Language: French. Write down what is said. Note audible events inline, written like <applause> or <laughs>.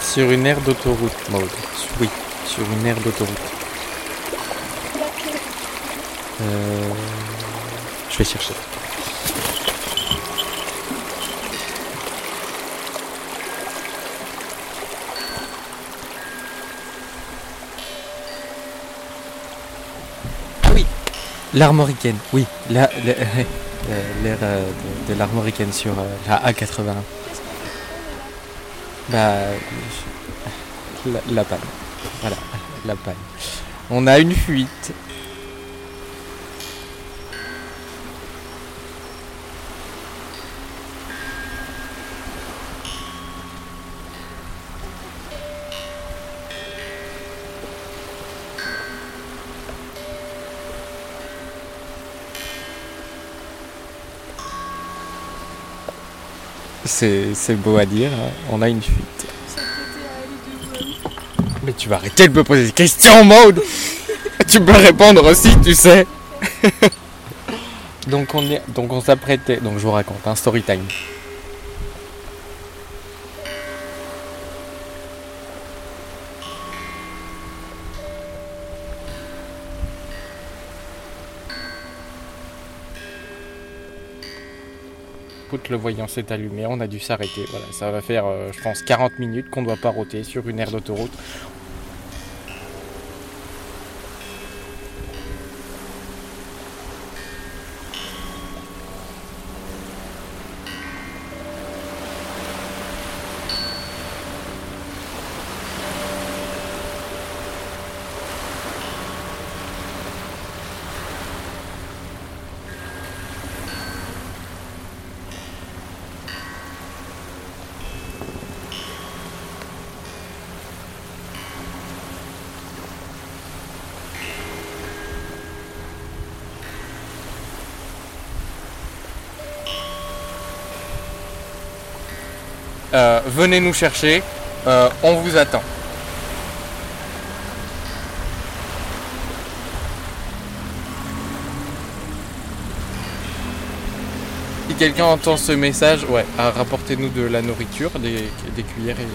Sur une aire d'autoroute, Maud. Oui, sur une aire d'autoroute. Euh, je vais chercher. Ah oui, l'armoricaine, oui, la... <laughs> l'aire euh, de, de l'armoricaine sur euh, la A81. Bah, la panne. Voilà, la panne. On a une fuite. C'est beau à dire, hein. on a une fuite. Mais tu vas arrêter de me poser des questions, Maud Tu peux répondre aussi, tu sais <laughs> Donc on donc on s'apprêtait, donc je vous raconte, un story time. Le voyant s'est allumé, on a dû s'arrêter. Voilà, ça va faire, euh, je pense, 40 minutes qu'on doit paroter sur une aire d'autoroute. Euh, venez nous chercher, euh, on vous attend. Si quelqu'un entend ce message, ouais, rapportez-nous de la nourriture, des, cuillères et des